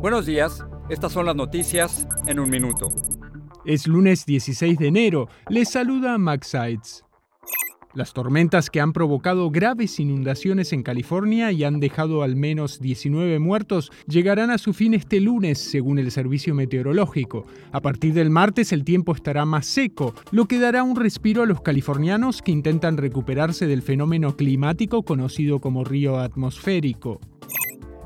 Buenos días, estas son las noticias en un minuto. Es lunes 16 de enero, les saluda Max Sides. Las tormentas que han provocado graves inundaciones en California y han dejado al menos 19 muertos llegarán a su fin este lunes, según el servicio meteorológico. A partir del martes el tiempo estará más seco, lo que dará un respiro a los californianos que intentan recuperarse del fenómeno climático conocido como río atmosférico.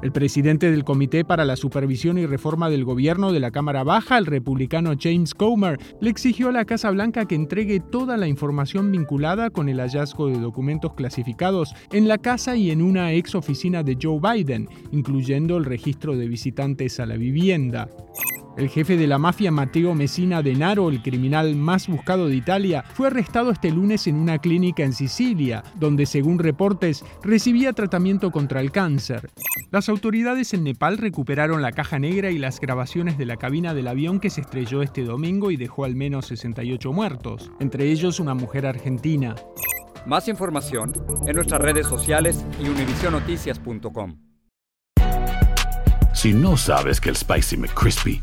El presidente del Comité para la Supervisión y Reforma del Gobierno de la Cámara Baja, el republicano James Comer, le exigió a la Casa Blanca que entregue toda la información vinculada con el hallazgo de documentos clasificados en la casa y en una ex oficina de Joe Biden, incluyendo el registro de visitantes a la vivienda. El jefe de la mafia Matteo Messina Denaro, el criminal más buscado de Italia, fue arrestado este lunes en una clínica en Sicilia, donde según reportes recibía tratamiento contra el cáncer. Las autoridades en Nepal recuperaron la caja negra y las grabaciones de la cabina del avión que se estrelló este domingo y dejó al menos 68 muertos, entre ellos una mujer argentina. Más información en nuestras redes sociales y univisionoticias.com. Si no sabes que el Spicy McCrispy